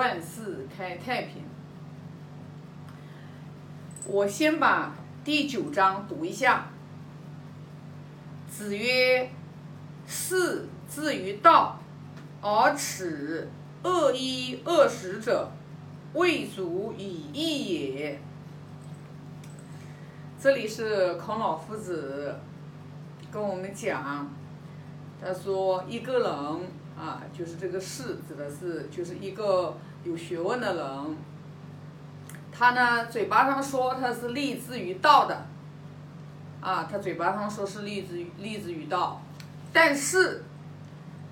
万事开太平。我先把第九章读一下。子曰：“士之于道，而耻恶衣恶食者，未足以义也。”这里是孔老夫子跟我们讲，他说一个人啊，就是这个士指的是就是一个有学问的人，他呢嘴巴上说他是立志于道的，啊，他嘴巴上说是立志于立志于道，但是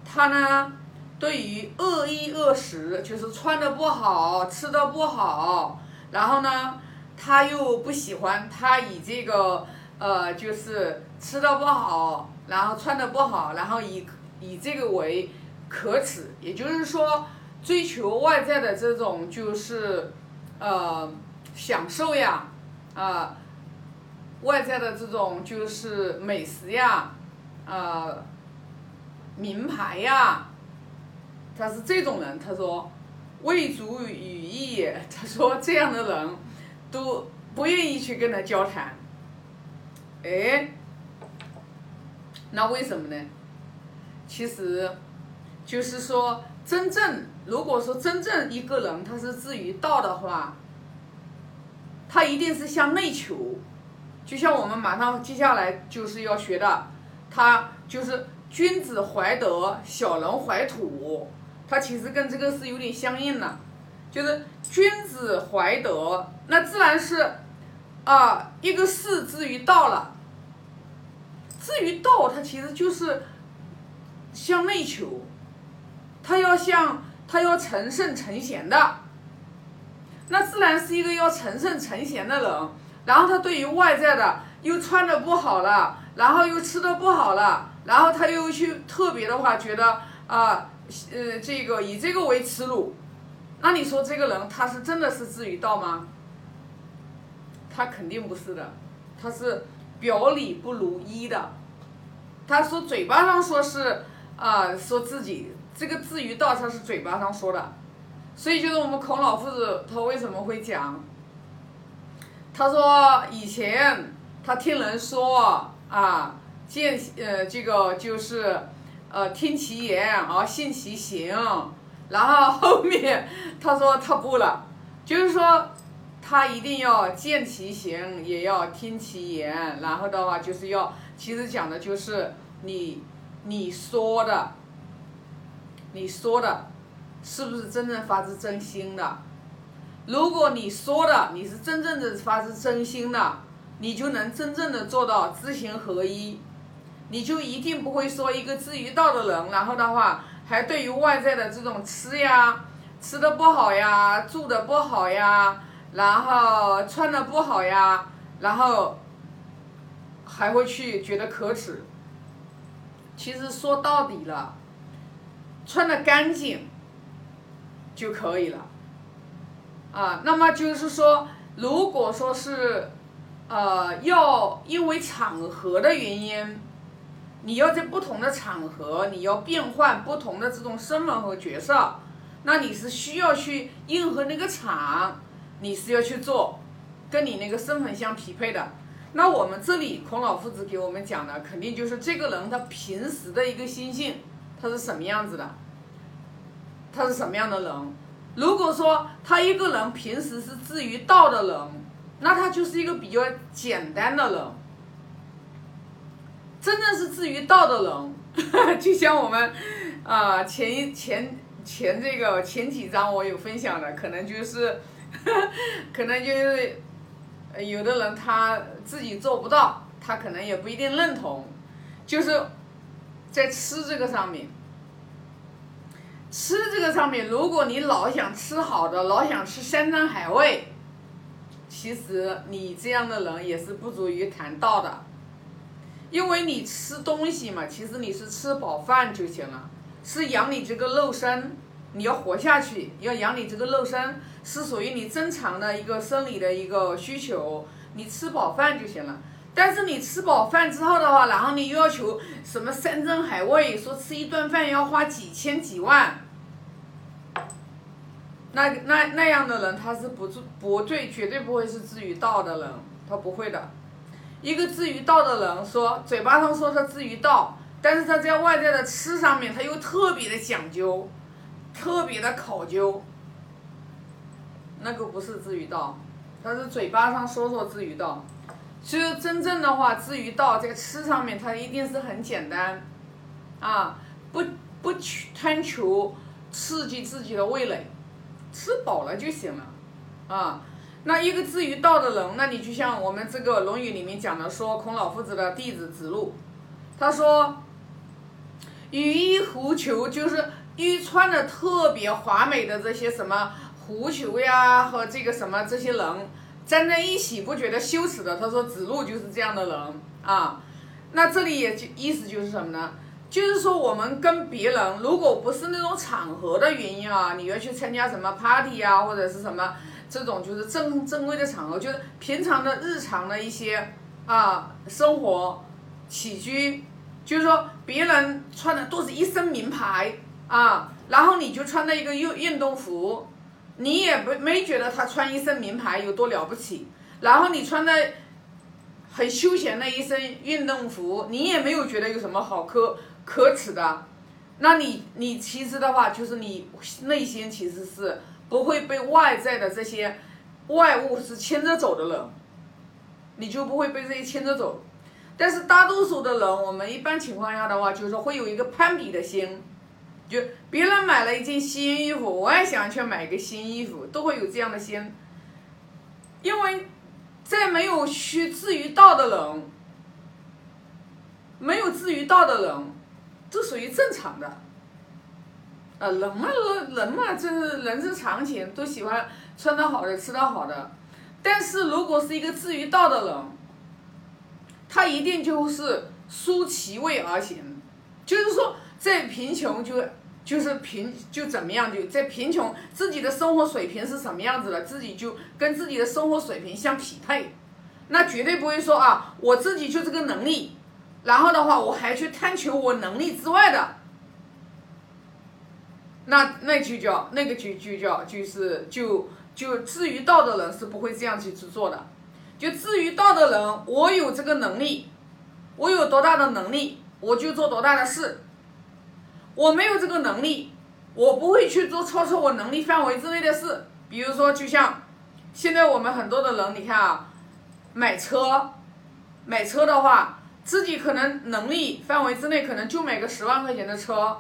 他呢对于恶衣恶食，就是穿的不好，吃的不好，然后呢。他又不喜欢，他以这个呃，就是吃的不好，然后穿的不好，然后以以这个为可耻，也就是说，追求外在的这种就是呃享受呀，啊，外在的这种就是美食呀，啊，名牌呀，他是这种人，他说未足与义，他说这样的人。都不愿意去跟他交谈，哎，那为什么呢？其实，就是说，真正如果说真正一个人他是至于道的话，他一定是向内求，就像我们马上接下来就是要学的，他就是君子怀德，小人怀土，他其实跟这个是有点相应的。就是君子怀德，那自然是，啊，一个事至于道了。至于道，它其实就是向内求，他要向他要成圣成贤的，那自然是一个要成圣成贤的人。然后他对于外在的又穿的不好了，然后又吃的不好了，然后他又去特别的话觉得啊，呃，这个以这个为耻辱。那你说这个人他是真的是至于道吗？他肯定不是的，他是表里不如一的。他说嘴巴上说是啊，说自己这个至于道，他是嘴巴上说的。所以就是我们孔老夫子他为什么会讲？他说以前他听人说啊，见呃这个就是呃听其言而信其行。然后后面他说他不了，就是说他一定要见其行，也要听其言。然后的话就是要，其实讲的就是你你说的，你说的，是不是真正发自真心的？如果你说的你是真正的发自真心的，你就能真正的做到知行合一，你就一定不会说一个知于道的人，然后的话。还对于外在的这种吃呀，吃的不好呀，住的不好呀，然后穿的不好呀，然后还会去觉得可耻。其实说到底了，穿的干净就可以了。啊，那么就是说，如果说是，呃，要因为场合的原因。你要在不同的场合，你要变换不同的这种身份和角色，那你是需要去应和那个场，你是要去做，跟你那个身份相匹配的。那我们这里孔老夫子给我们讲的，肯定就是这个人他平时的一个心性，他是什么样子的，他是什么样的人。如果说他一个人平时是至于道的人，那他就是一个比较简单的人。真正是至于道的人，就像我们，啊前一前前这个前几章我有分享的，可能就是，可能就是，有的人他自己做不到，他可能也不一定认同，就是在吃这个上面，吃这个上面，如果你老想吃好的，老想吃山珍海味，其实你这样的人也是不足以谈道的。因为你吃东西嘛，其实你是吃饱饭就行了，是养你这个肉身，你要活下去，要养你这个肉身，是属于你正常的一个生理的一个需求，你吃饱饭就行了。但是你吃饱饭之后的话，然后你又要求什么山珍海味，说吃一顿饭要花几千几万，那那那样的人，他是不不不对，绝对不会是至于道的人，他不会的。一个至于道的人，说嘴巴上说他至于道，但是他在外在的吃上面，他又特别的讲究，特别的考究。那个不是至于道，他是嘴巴上说说至于道，其实真正的话，至于道在吃上面，它一定是很简单，啊，不不去贪求刺激自己的味蕾。吃饱了就行了，啊，那一个至于道的人，那你就像我们这个《论语》里面讲的，说孔老夫子的弟子子路，他说，羽衣狐裘，就是衣穿的特别华美的这些什么狐裘呀和这个什么这些人站在一起不觉得羞耻的，他说子路就是这样的人啊，那这里也就意思就是什么呢？就是说，我们跟别人，如果不是那种场合的原因啊，你要去参加什么 party 啊，或者是什么这种就是正正规的场合，就是平常的日常的一些啊生活起居，就是说别人穿的都是一身名牌啊，然后你就穿的一个运运动服，你也不没觉得他穿一身名牌有多了不起，然后你穿的很休闲的一身运动服，你也没有觉得有什么好可。可耻的，那你你其实的话，就是你内心其实是不会被外在的这些外物是牵着走的人，你就不会被这些牵着走。但是大多数的人，我们一般情况下的话，就是会有一个攀比的心，就别人买了一件新衣服，我也想去买一个新衣服，都会有这样的心。因为在没有学至于道的人，没有至于道的人。这属于正常的，呃，人嘛，人嘛，这是人之常情，都喜欢穿得好的，吃的好的。但是如果是一个至于道的人，他一定就是舒其位而行，就是说在贫穷就就是贫就怎么样，就在贫穷自己的生活水平是什么样子的，自己就跟自己的生活水平相匹配，那绝对不会说啊，我自己就这个能力。然后的话，我还去探求我能力之外的，那那就叫那个就就叫就是就就至于道的人是不会这样去去做的。就至于道的人，我有这个能力，我有多大的能力，我就做多大的事。我没有这个能力，我不会去做超出我能力范围之内的事。比如说，就像现在我们很多的人，你看啊，买车，买车的话。自己可能能力范围之内，可能就买个十万块钱的车，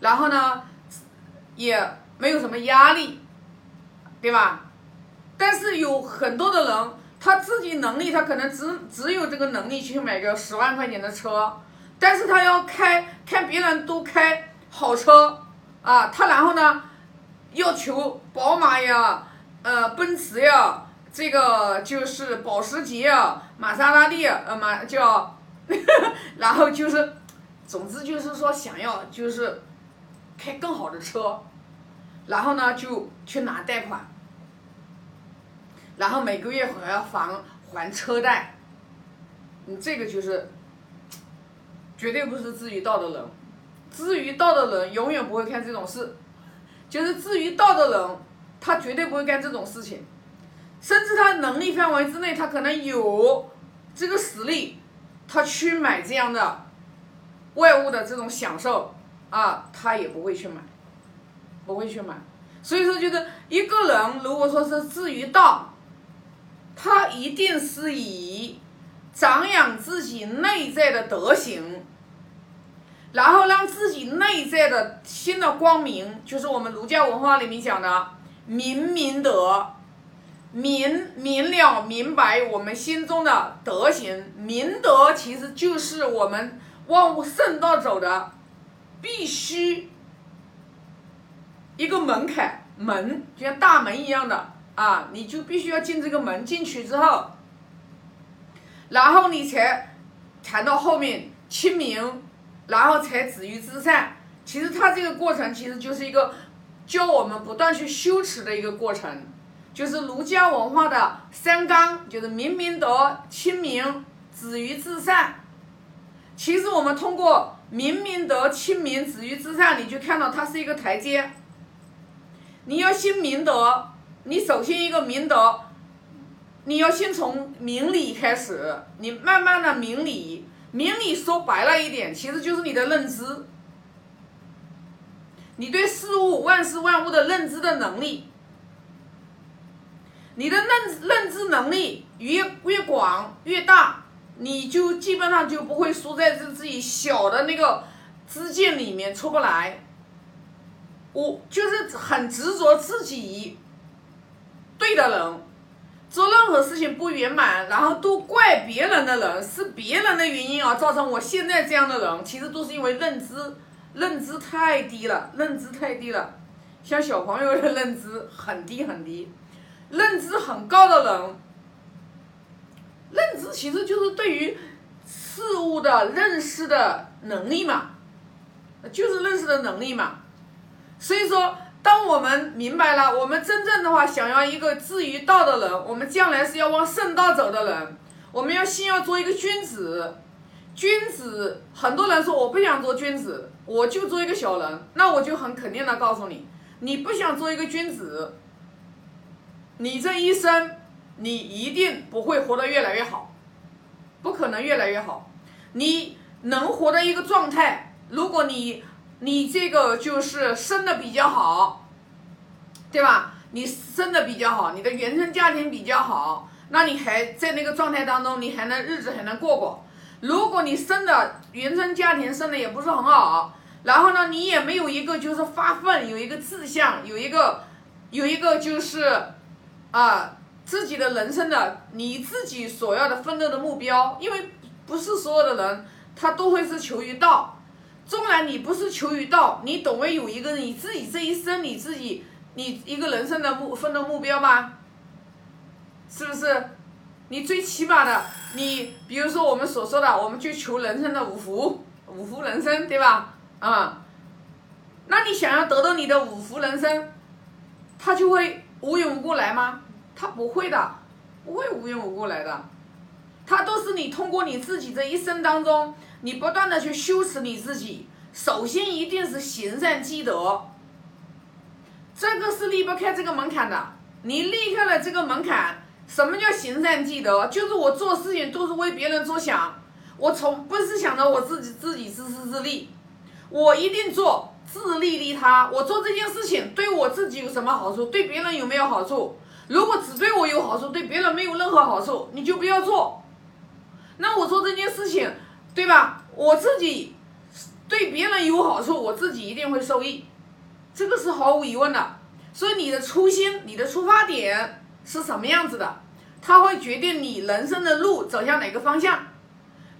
然后呢，也没有什么压力，对吧？但是有很多的人，他自己能力，他可能只只有这个能力去买个十万块钱的车，但是他要开看别人都开好车啊，他然后呢，要求宝马呀，呃，奔驰呀。这个就是保时捷呀、玛莎拉蒂，呃，玛叫，然后就是，总之就是说想要就是开更好的车，然后呢就去拿贷款，然后每个月还要还还车贷，你这个就是绝对不是至于道的人，至于道的人永远不会干这种事，就是至于道的人，他绝对不会干这种事情。甚至他能力范围之内，他可能有这个实力，他去买这样的外物的这种享受啊，他也不会去买，不会去买。所以说，就是一个人如果说是至于道，他一定是以长养自己内在的德行，然后让自己内在的新的光明，就是我们儒家文化里面讲的明明德。明明了明白我们心中的德行，明德其实就是我们万物圣道走的必须一个门槛门，就像大门一样的啊，你就必须要进这个门，进去之后，然后你才谈到后面清明，然后才止于至善。其实它这个过程其实就是一个教我们不断去修持的一个过程。就是儒家文化的三纲，就是明明德、清明、止于至善。其实我们通过明明德、清明、止于至善，你就看到它是一个台阶。你要先明德，你首先一个明德，你要先从明理开始，你慢慢的明理，明理说白了一点，其实就是你的认知，你对事物万事万物的认知的能力，你的认认知能力越越广越大，你就基本上就不会输在这自己小的那个知见里面出不来。我就是很执着自己对的人，做任何事情不圆满，然后都怪别人的人，是别人的原因而造成我现在这样的人，其实都是因为认知认知太低了，认知太低了。像小朋友的认知很低很低，认知很高的人，认知其实就是对于事物的认识的能力嘛，就是认识的能力嘛。所以说，当我们明白了，我们真正的话想要一个至于道的人，我们将来是要往圣道走的人，我们要先要做一个君子。君子，很多人说我不想做君子，我就做一个小人。那我就很肯定的告诉你，你不想做一个君子，你这一生你一定不会活得越来越好，不可能越来越好。你能活的一个状态，如果你。你这个就是生的比较好，对吧？你生的比较好，你的原生家庭比较好，那你还在那个状态当中，你还能日子还能过过。如果你生的原生家庭生的也不是很好，然后呢，你也没有一个就是发奋，有一个志向，有一个有一个就是啊自己的人生的你自己所要的奋斗的目标，因为不是所有的人他都会是求于道。纵然你不是求于道，你总会有一个你自己这一生你自己你一个人生的目奋斗目标吧？是不是？你最起码的，你比如说我们所说的，我们去求人生的五福，五福人生，对吧？啊，那你想要得到你的五福人生，他就会无缘无故来吗？他不会的，不会无缘无故来的，他都是你通过你自己这一生当中。你不断的去修持你自己，首先一定是行善积德，这个是离不开这个门槛的。你离开了这个门槛，什么叫行善积德？就是我做事情都是为别人着想，我从不是想着我自己自己自私自利，我一定做自利利他。我做这件事情对我自己有什么好处？对别人有没有好处？如果只对我有好处，对别人没有任何好处，你就不要做。那我做这件事情。对吧？我自己对别人有好处，我自己一定会受益，这个是毫无疑问的。所以你的初心、你的出发点是什么样子的，它会决定你人生的路走向哪个方向。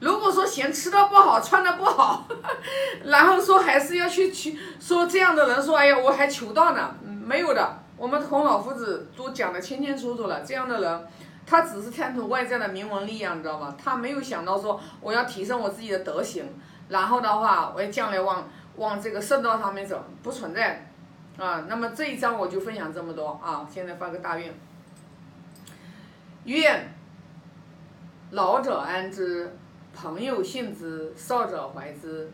如果说嫌吃的不好、穿的不好，然后说还是要去求，说这样的人说，哎呀，我还求道呢，没有的。我们孔老夫子都讲得清清楚楚了，这样的人。他只是贪图外在的名闻利养，你知道吧？他没有想到说我要提升我自己的德行，然后的话，我要将来往往这个圣道上面走，不存在，啊。那么这一章我就分享这么多啊。现在发个大愿，愿老者安之，朋友信之，少者怀之。